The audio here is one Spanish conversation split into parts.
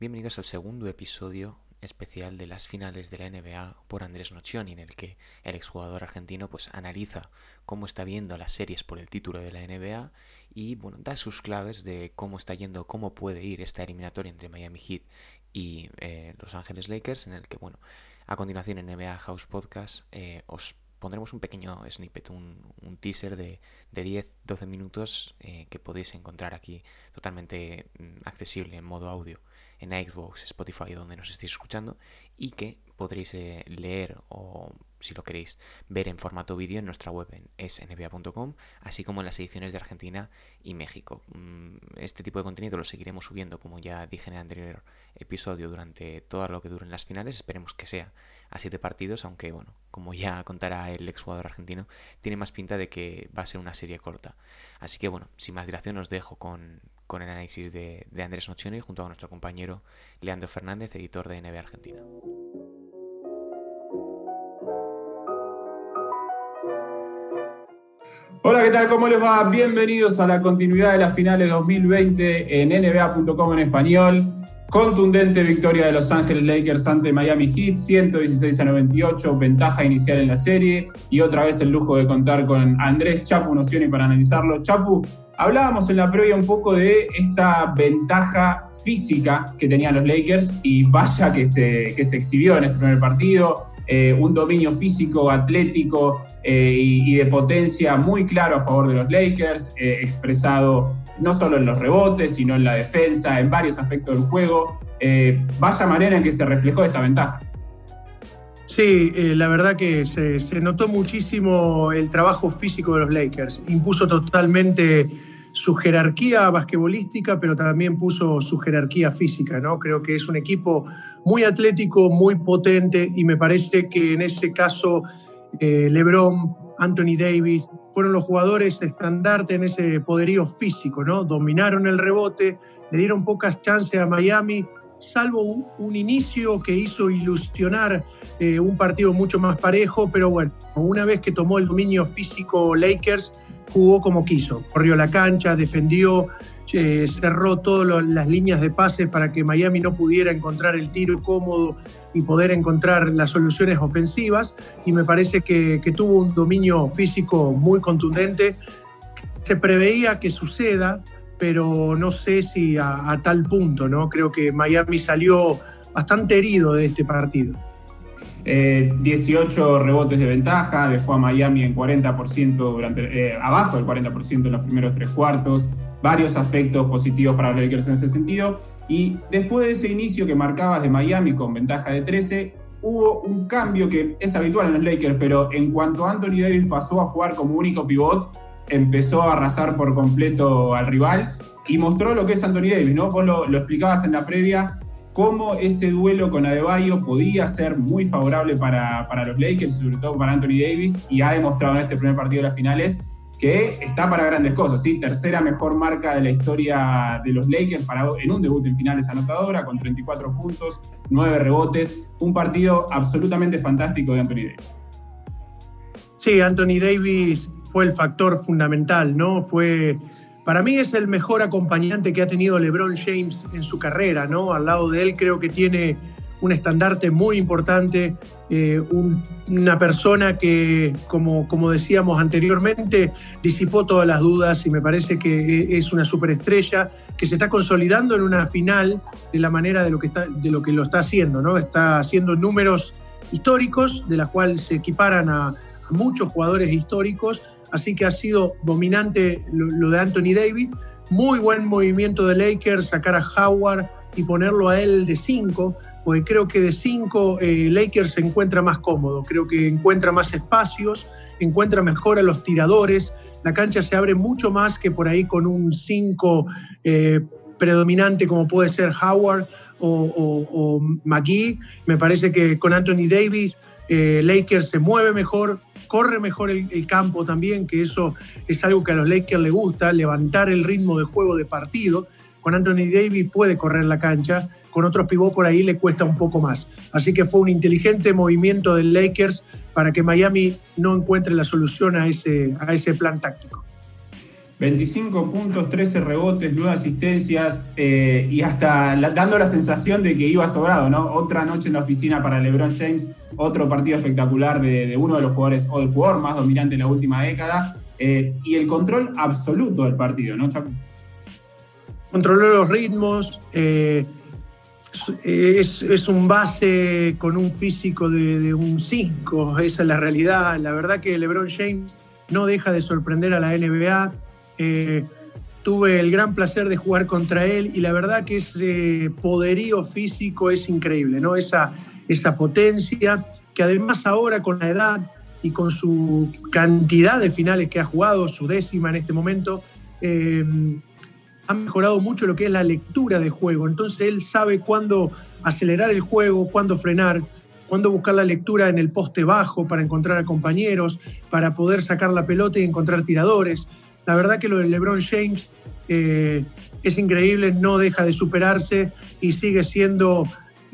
Bienvenidos al segundo episodio especial de las finales de la NBA por Andrés Nocioni, en el que el exjugador argentino pues analiza cómo está viendo las series por el título de la NBA y bueno, da sus claves de cómo está yendo, cómo puede ir esta eliminatoria entre Miami Heat y eh, Los Ángeles Lakers, en el que bueno, a continuación en NBA House Podcast eh, os pondremos un pequeño snippet, un, teaser de, 10-12 minutos eh, que podéis encontrar aquí totalmente mm, accesible en modo audio en Xbox, Spotify, donde nos estéis escuchando, y que podréis eh, leer o, si lo queréis, ver en formato vídeo en nuestra web en snba.com, así como en las ediciones de Argentina y México. Mm, este tipo de contenido lo seguiremos subiendo, como ya dije en el anterior episodio, durante todo lo que duren las finales. Esperemos que sea a siete partidos, aunque, bueno, como ya contará el exjugador argentino, tiene más pinta de que va a ser una serie corta. Así que, bueno, sin más dilación, os dejo con, con el análisis de, Andrés Nocioni junto a nuestro compañero Leandro Fernández, editor de NBA Argentina. Hola, ¿qué tal? ¿Cómo les va? Bienvenidos a la continuidad de las finales 2020 en NBA.com en español. Contundente victoria de Los Ángeles Lakers ante Miami Heat, 116 a 98, ventaja inicial en la serie y otra vez el lujo de contar con Andrés Chapu Nocioni para analizarlo. Chapu, Hablábamos en la previa un poco de esta ventaja física que tenían los Lakers y vaya que se, que se exhibió en este primer partido. Eh, un dominio físico, atlético eh, y, de potencia muy claro a favor de los Lakers, eh, expresado no solo en los rebotes, sino en la defensa, en varios aspectos del juego. vaya manera en que se reflejó esta ventaja. Sí, la verdad que se, se, notó muchísimo el trabajo físico de los Lakers. Impuso totalmente su jerarquía basquetbolística, pero también puso su jerarquía física, ¿no? Creo que es un equipo muy atlético, muy potente y me parece que en ese caso eh, LeBron, Anthony Davis fueron los jugadores estandarte en ese poderío físico, ¿no? Dominaron el rebote, le dieron pocas chances a Miami, salvo un, inicio que hizo ilusionar eh, un partido mucho más parejo, pero bueno, una vez que tomó el dominio físico Lakers, jugó como quiso, corrió la cancha, defendió, eh, cerró todas las líneas de pase para que Miami no pudiera encontrar el tiro cómodo y poder encontrar las soluciones ofensivas. Y me parece que, tuvo un dominio físico muy contundente. Se preveía que suceda, pero no sé si a, a tal punto, ¿no? Creo que Miami salió bastante herido de este partido. 18 eh, rebotes de ventaja, dejó a Miami en 40% durante, eh, abajo del 40% en los primeros tres cuartos, varios aspectos positivos para los Lakers en ese sentido. Y después de ese inicio que marcabas de Miami con ventaja de 13, hubo un cambio que es habitual en los Lakers, pero en cuanto Anthony Davis pasó a jugar como único pivot, empezó a arrasar por completo al rival y mostró lo que es Anthony Davis, ¿no? Vos lo, lo explicabas en la previa, cómo ese duelo con Adebayo podía ser muy favorable para, los Lakers, sobre todo para Anthony Davis, y ha demostrado en este primer partido de las finales que está para grandes cosas. Tercera mejor marca de la historia de los Lakers para, en un debut en finales anotadora, con 34 puntos, 9 rebotes, un partido absolutamente fantástico de Anthony Davis. Sí, Anthony Davis fue el factor fundamental, ¿no? Fue para mí es el mejor acompañante que ha tenido LeBron James en su carrera, ¿no? Al lado de él creo que tiene un estandarte muy importante, eh, una persona que, como, como decíamos anteriormente, disipó todas las dudas y me parece que es una superestrella que se está consolidando en una final de la manera de lo que, está, de lo, que lo está haciendo, ¿no? Está haciendo números históricos, de las cuales se equiparan a, a muchos jugadores históricos así que ha sido dominante lo, de Anthony Davis. Muy buen movimiento de Lakers, sacar a Howard y ponerlo a él de 5, porque creo que de 5 eh, Lakers se encuentra más cómodo, creo que encuentra más espacios, encuentra mejor a los tiradores, la cancha se abre mucho más que por ahí con un 5 eh, predominante como puede ser Howard o, McGee. Me parece que con Anthony Davis eh, Lakers se mueve mejor, corre mejor el, campo también, que eso es algo que a los Lakers les gusta, levantar el ritmo de juego de partido. Con Anthony Davis puede correr la cancha, con otros pivot por ahí le cuesta un poco más. Así que fue un inteligente movimiento del Lakers para que Miami no encuentre la solución a ese, a ese plan táctico. 25 puntos, 13 rebotes, 9 asistencias eh, y hasta dando la sensación de que iba sobrado, ¿no? Otra noche en la oficina para LeBron James, otro partido espectacular de, uno de los jugadores o del jugador más dominante en la última década eh, y el control absoluto del partido, ¿no, Chaco? Controló los ritmos, eh, es, un base con un físico de, un 5, esa es la realidad. La verdad que LeBron James no deja de sorprender a la NBA. Eh, tuve el gran placer de jugar contra él y la verdad que ese poderío físico es increíble, ¿no? Esa, esa potencia que además ahora con la edad y con su cantidad de finales que ha jugado, su décima en este momento, eh, ha mejorado mucho lo que es la lectura de juego. Entonces él sabe cuándo acelerar el juego, cuándo frenar, cuándo buscar la lectura en el poste bajo para encontrar a compañeros, para poder sacar la pelota y encontrar tiradores. La verdad que lo de LeBron James eh, es increíble, no deja de superarse y sigue siendo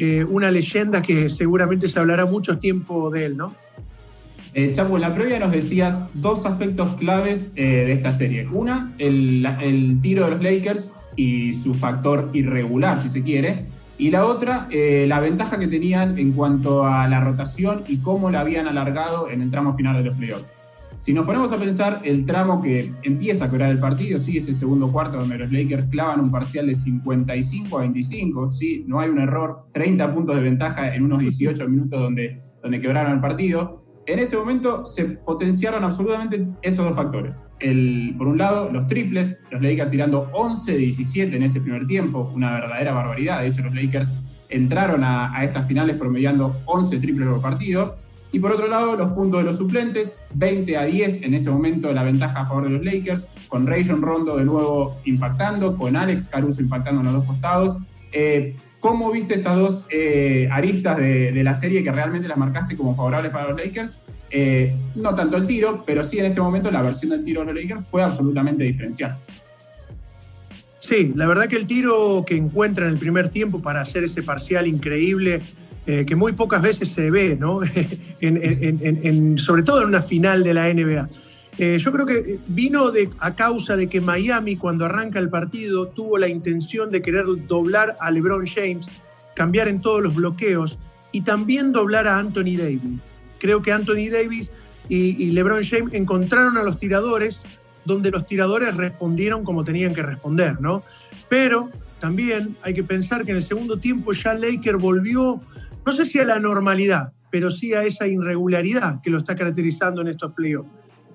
eh, una leyenda que seguramente se hablará mucho tiempo de él, ¿no? Eh, Chapo, en la previa nos decías dos aspectos claves eh, de esta serie. Una, el, tiro de los Lakers y su factor irregular, si se quiere. Y la otra, la ventaja que tenían en cuanto a la rotación y cómo la habían alargado en el tramo final de los playoffs. Si nos ponemos a pensar el tramo que empieza a curar el partido, sí, ese segundo cuarto donde los Lakers clavan un parcial de 55 a 25, sí, no hay un error, 30 puntos de ventaja en unos 18 minutos donde, donde quebraron el partido en ese momento se potenciaron absolutamente esos dos factores. El, por un lado, los triples, los Lakers tirando 11 de 17 en ese primer tiempo, una verdadera barbaridad. De hecho, los Lakers entraron a, estas finales promediando 11 triples por partido. Y por otro lado, los puntos de los suplentes, 20 a 10 en ese momento la ventaja a favor de los Lakers, con Rayon Rondo de nuevo impactando, con Alex Caruso impactando en los dos costados. Eh, ¿Cómo viste estas dos eh, aristas de, la serie que realmente las marcaste como favorables para los Lakers? Eh, no tanto el tiro, pero sí en este momento la versión del tiro de los Lakers fue absolutamente diferencial. Sí, la verdad que el tiro que encuentra en el primer tiempo para hacer ese parcial increíble, eh, que muy pocas veces se ve, ¿no? sobre todo en una final de la NBA. Eh, yo creo que vino a causa de que Miami, cuando arranca el partido, tuvo la intención de querer doblar a LeBron James, cambiar en todos los bloqueos y también doblar a Anthony Davis. Creo que Anthony Davis y, LeBron James encontraron a los tiradores donde los tiradores respondieron como tenían que responder, ¿no? Pero también hay que pensar que en el segundo tiempo ya Laker volvió, no sé si a la normalidad, pero sí a esa irregularidad que lo está caracterizando en estos playoffs.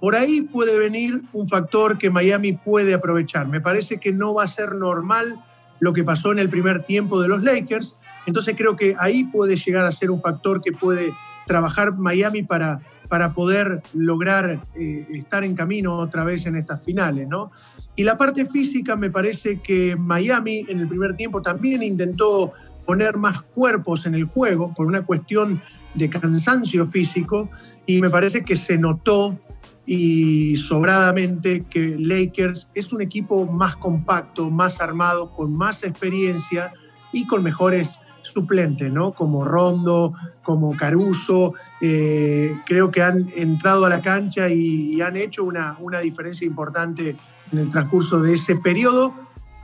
Por ahí puede venir un factor que Miami puede aprovechar. Me parece que no va a ser normal lo que pasó en el primer tiempo de los Lakers. Entonces creo que ahí puede llegar a ser un factor que puede trabajar Miami para, para poder lograr eh, estar en camino otra vez en estas finales. ¿no? Y la parte física me parece que Miami en el primer tiempo también intentó poner más cuerpos en el juego por una cuestión de cansancio físico y me parece que se notó y sobradamente que Lakers es un equipo más compacto, más armado, con más experiencia y con mejores suplentes, ¿no? Como Rondo, como Caruso, eh, creo que han entrado a la cancha y, han hecho una, una, diferencia importante en el transcurso de ese periodo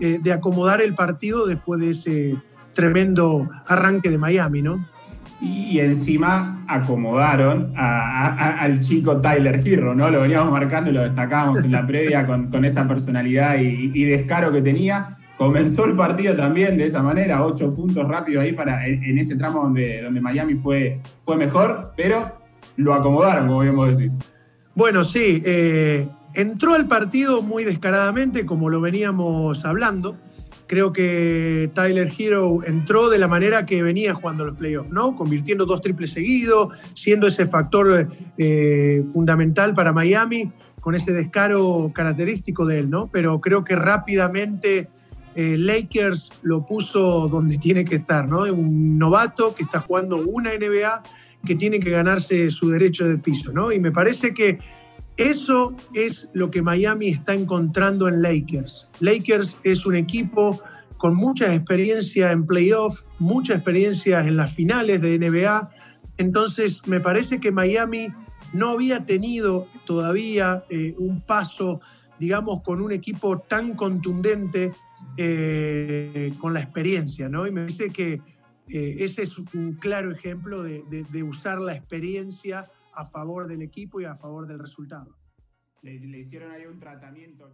eh, de acomodar el partido después de ese tremendo arranque de Miami, ¿no? y encima acomodaron al chico Tyler Hero, ¿no? Lo veníamos marcando y lo destacábamos en la previa con, esa personalidad y, descaro que tenía. Comenzó el partido también de esa manera, ocho puntos rápidos ahí para, en, ese tramo donde, donde Miami fue, fue mejor, pero lo acomodaron, como bien vos decís. Bueno, sí, eh, entró al partido muy descaradamente, como lo veníamos hablando. Creo que Tyler Hero entró de la manera que venía jugando los playoffs, ¿no? Convirtiendo dos triples seguidos, siendo ese factor eh, fundamental para Miami, con ese descaro característico de él, ¿no? Pero creo que rápidamente eh, Lakers lo puso donde tiene que estar, ¿no? Un novato que está jugando una NBA que tiene que ganarse su derecho de piso, ¿no? Y me parece que eso es lo que Miami está encontrando en Lakers. Lakers es un equipo con mucha experiencia en playoff, mucha experiencia en las finales de NBA. Entonces, me parece que Miami no había tenido todavía eh, un paso, digamos, con un equipo tan contundente eh, con la experiencia, ¿no? Y me parece que ese es un claro ejemplo de, usar la experiencia a favor del equipo y a favor del resultado. Le, le hicieron ahí un tratamiento.